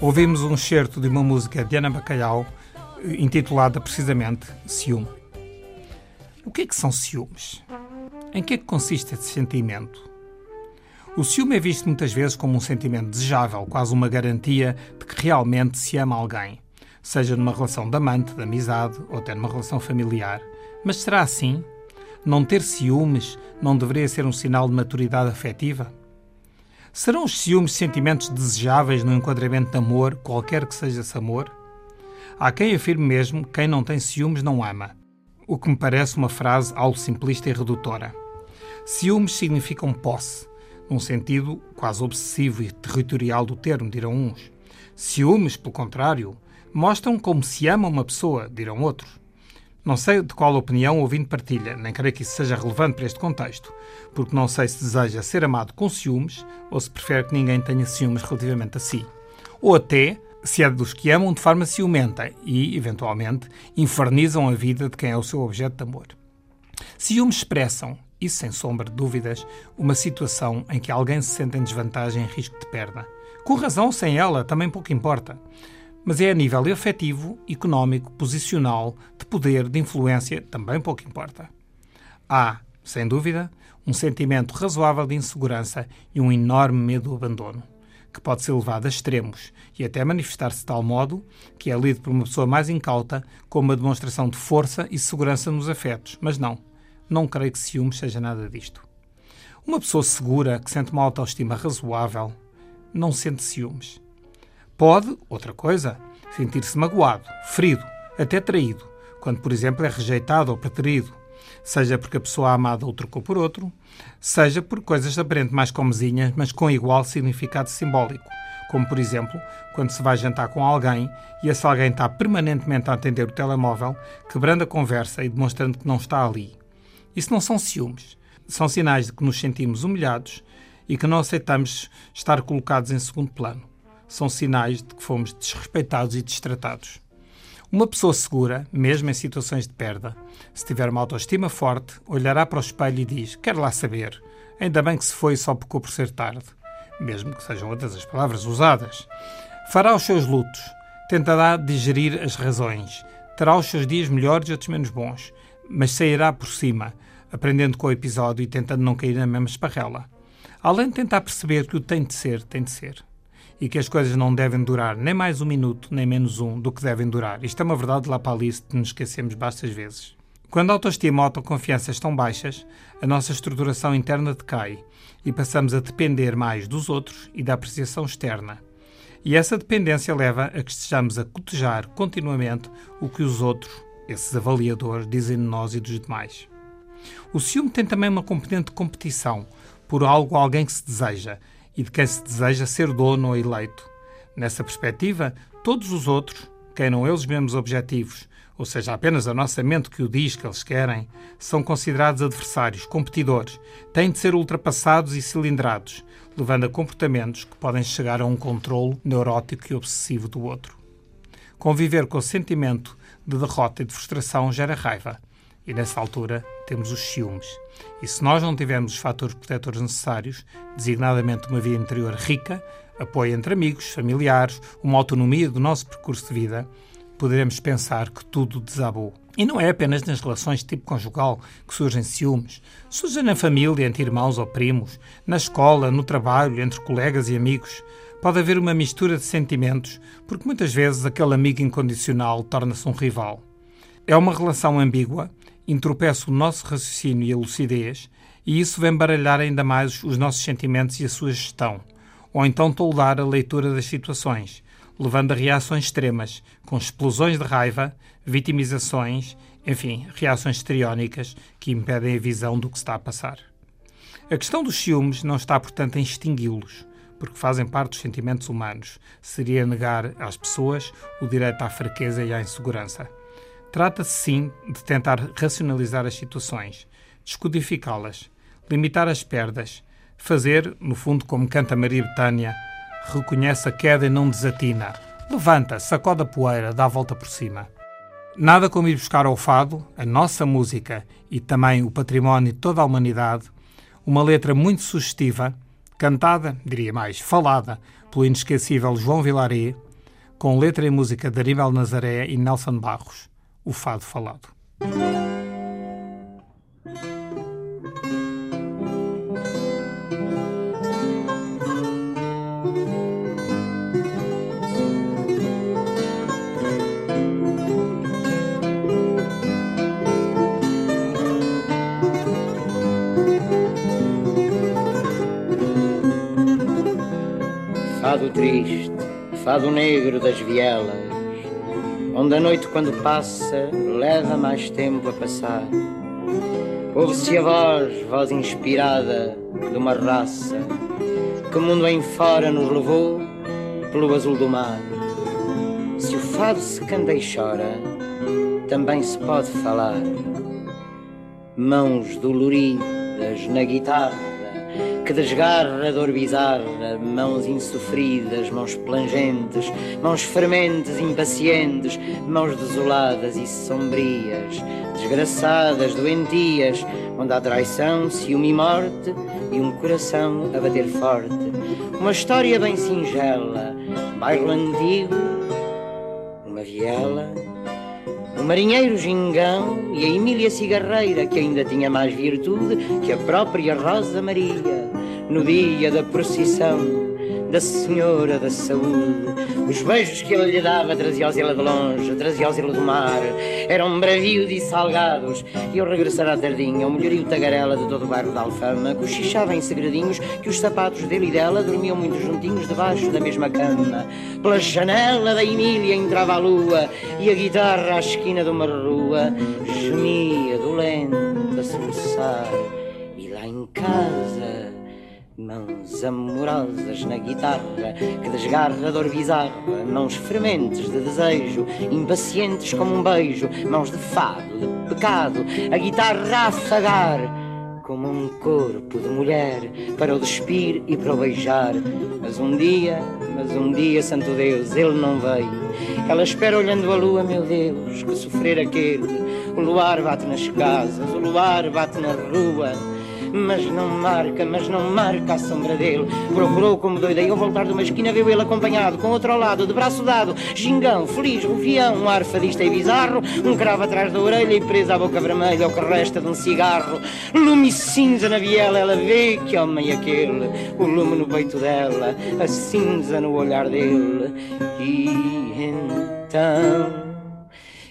Ouvimos um excerto de uma música de Ana Bacalhau intitulada precisamente Ciúme. O que é que são ciúmes? Em que é que consiste esse sentimento? O ciúme é visto muitas vezes como um sentimento desejável, quase uma garantia de que realmente se ama alguém, seja numa relação de amante, de amizade ou até numa relação familiar. Mas será assim? Não ter ciúmes não deveria ser um sinal de maturidade afetiva? Serão os ciúmes sentimentos desejáveis no enquadramento de amor, qualquer que seja esse amor? Há quem afirme mesmo que quem não tem ciúmes não ama, o que me parece uma frase algo simplista e redutora. Ciúmes significam posse, num sentido quase obsessivo e territorial do termo, dirão uns. Ciúmes, pelo contrário, mostram como se ama uma pessoa, dirão outros. Não sei de qual opinião o ouvinte partilha, nem creio que isso seja relevante para este contexto, porque não sei se deseja ser amado com ciúmes ou se prefere que ninguém tenha ciúmes relativamente a si. Ou até se é dos que amam de forma ciumenta e, eventualmente, infernizam a vida de quem é o seu objeto de amor. Ciúmes expressam, e sem sombra de dúvidas, uma situação em que alguém se sente em desvantagem e risco de perda. Com razão ou sem ela, também pouco importa mas é a nível afetivo, económico, posicional, de poder, de influência, também pouco importa. Há, sem dúvida, um sentimento razoável de insegurança e um enorme medo do abandono, que pode ser levado a extremos e até manifestar-se de tal modo que é lido por uma pessoa mais incauta como uma demonstração de força e segurança nos afetos. Mas não, não creio que ciúmes seja nada disto. Uma pessoa segura, que sente uma autoestima razoável, não sente ciúmes. Pode, outra coisa, sentir-se magoado, ferido, até traído, quando, por exemplo, é rejeitado ou preterido, seja porque a pessoa amada o trocou por outro, seja por coisas aparentemente mais comezinhas, mas com igual significado simbólico, como, por exemplo, quando se vai jantar com alguém e esse alguém está permanentemente a atender o telemóvel, quebrando a conversa e demonstrando que não está ali. Isso não são ciúmes, são sinais de que nos sentimos humilhados e que não aceitamos estar colocados em segundo plano são sinais de que fomos desrespeitados e destratados. Uma pessoa segura, mesmo em situações de perda, se tiver uma autoestima forte, olhará para o espelho e diz: Quero lá saber, ainda bem que se foi só pecou por ser tarde, mesmo que sejam outras as palavras usadas. Fará os seus lutos, tentará digerir as razões, terá os seus dias melhores e outros menos bons, mas sairá por cima, aprendendo com o episódio e tentando não cair na mesma esparrela. Além de tentar perceber que o tem de ser, tem de ser e que as coisas não devem durar nem mais um minuto, nem menos um do que devem durar. Isto é uma verdade lá para ali que nos esquecemos bastas vezes. Quando a autoestima e a autoconfiança estão baixas, a nossa estruturação interna decai e passamos a depender mais dos outros e da apreciação externa. E essa dependência leva a que estejamos a cotejar continuamente o que os outros, esses avaliadores, dizem de nós e dos demais. O ciúme tem também uma componente de competição por algo ou alguém que se deseja e de quem se deseja ser dono ou eleito. Nessa perspectiva, todos os outros, queiram eles mesmos objetivos, ou seja, apenas a nossa mente que o diz que eles querem, são considerados adversários, competidores, têm de ser ultrapassados e cilindrados, levando a comportamentos que podem chegar a um controle neurótico e obsessivo do outro. Conviver com o sentimento de derrota e de frustração gera raiva, e nessa altura temos os ciúmes. E se nós não tivermos os fatores protetores necessários, designadamente uma vida interior rica, apoio entre amigos, familiares, uma autonomia do nosso percurso de vida, poderemos pensar que tudo desabou. E não é apenas nas relações de tipo conjugal que surgem ciúmes. Surgem na família, entre irmãos ou primos, na escola, no trabalho, entre colegas e amigos. Pode haver uma mistura de sentimentos, porque muitas vezes aquele amigo incondicional torna-se um rival. É uma relação ambígua entropeça o nosso raciocínio e a lucidez, e isso vem baralhar ainda mais os nossos sentimentos e a sua gestão, ou então toldar a leitura das situações, levando a reações extremas, com explosões de raiva, vitimizações, enfim, reações histriónicas que impedem a visão do que está a passar. A questão dos ciúmes não está, portanto, em extingui-los, porque fazem parte dos sentimentos humanos. Seria negar às pessoas o direito à fraqueza e à insegurança. Trata-se, sim, de tentar racionalizar as situações, descodificá-las, limitar as perdas, fazer, no fundo, como canta Maria Betânia, reconhece a queda e não desatina. Levanta, sacode a poeira, dá a volta por cima. Nada como ir buscar ao fado, a nossa música e também o património de toda a humanidade, uma letra muito sugestiva, cantada, diria mais, falada, pelo inesquecível João Vilaré, com letra e música de Aníbal Nazaré e Nelson Barros, o fado falado. Fado triste, fado negro das vielas, onde a noite quando passa leva mais tempo a passar. Ouve-se a voz, voz inspirada de uma raça que mundo em fora nos levou pelo azul do mar. Se o fado se canta e chora, também se pode falar. Mãos doloridas na guitarra que desgarra dor bizarra, mãos insofridas, mãos plangentes, mãos fermentes, impacientes, mãos desoladas e sombrias, desgraçadas, doentias, onde há traição, ciúme e morte e um coração a bater forte. Uma história bem singela, bairro antigo, uma viela o marinheiro Gingão e a Emília Cigarreira, que ainda tinha mais virtude que a própria Rosa Maria, no dia da procissão da Senhora da Saúde. Os beijos que ele lhe dava trazia-os ele de longe, trazia-os ele do mar. Eram bravios e salgados. E ao regressar à tardinha, o melhorio tagarela de todo o bairro da Alfama cochichava em segredinhos que os sapatos dele e dela dormiam muito juntinhos debaixo da mesma cama. Pela janela da Emília entrava a lua e a guitarra à esquina de uma rua gemia dolente a soluçar. E lá em casa Mãos amorosas na guitarra que desgarra dor bizarra, mãos frementes de desejo, impacientes como um beijo, mãos de fado, de pecado, a guitarra a afagar como um corpo de mulher para o despir e para o beijar. Mas um dia, mas um dia, santo Deus, ele não veio. Ela espera olhando a lua, meu Deus, que sofrer aquele. O luar bate nas casas, o luar bate na rua mas não marca, mas não marca a sombra dele. Procurou como doida e ao voltar de uma esquina viu ele acompanhado, com outro ao lado, de braço dado, gingão, feliz, rufião, um ar fadista e bizarro, um cravo atrás da orelha e presa à boca vermelha, o que resta de um cigarro. Lume cinza na viela, ela vê que homem é aquele, o lume no peito dela, a cinza no olhar dele. E então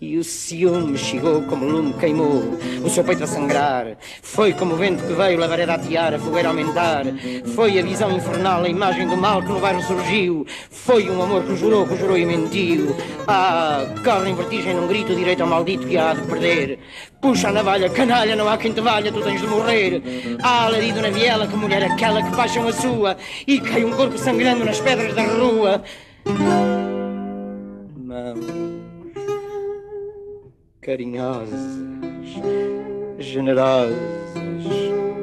e o ciúme chegou como lume queimou O seu peito a sangrar. Foi como o vento que veio lavareda a tiar A fogueira a aumentar. Foi a visão infernal, a imagem do mal que no bairro surgiu. Foi um amor que jurou, que jurou e mentiu. Ah, corre em vertigem num grito direito ao maldito que há de perder. Puxa a navalha, canalha, não há quem te valha, tu tens de morrer. Ah, alarido na viela, que mulher aquela que paixão a sua? E cai um corpo sangrando nas pedras da rua. Mão carinhosas, generosas,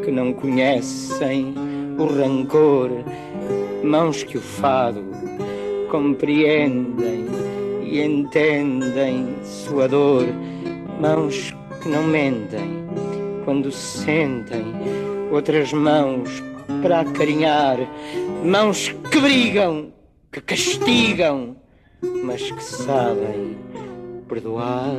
que não conhecem o rancor, mãos que o fado compreendem e entendem sua dor, mãos que não mentem quando sentem outras mãos para acarinhar, mãos que brigam, que castigam, mas que sabem perdoar.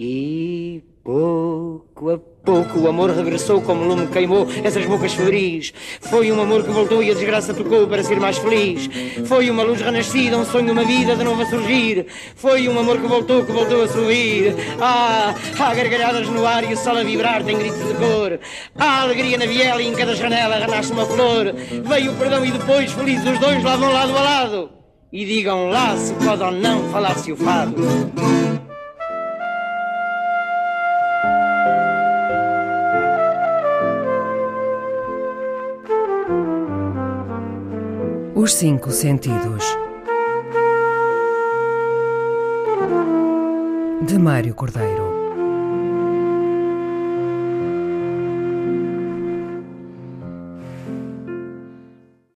E pouco a pouco o amor regressou como lume queimou essas bocas febris. Foi um amor que voltou e a desgraça tocou para ser mais feliz. Foi uma luz renascida, um sonho, uma vida de novo a surgir. Foi um amor que voltou, que voltou a subir. Ah, há gargalhadas no ar e o sol a vibrar tem gritos de cor. Há alegria na viela e em cada janela renasce uma flor. Veio o perdão e depois, felizes os dois, lá vão lado a lado e digam lá se pode ou não falar-se o fado. Os Cinco Sentidos. De Mário Cordeiro.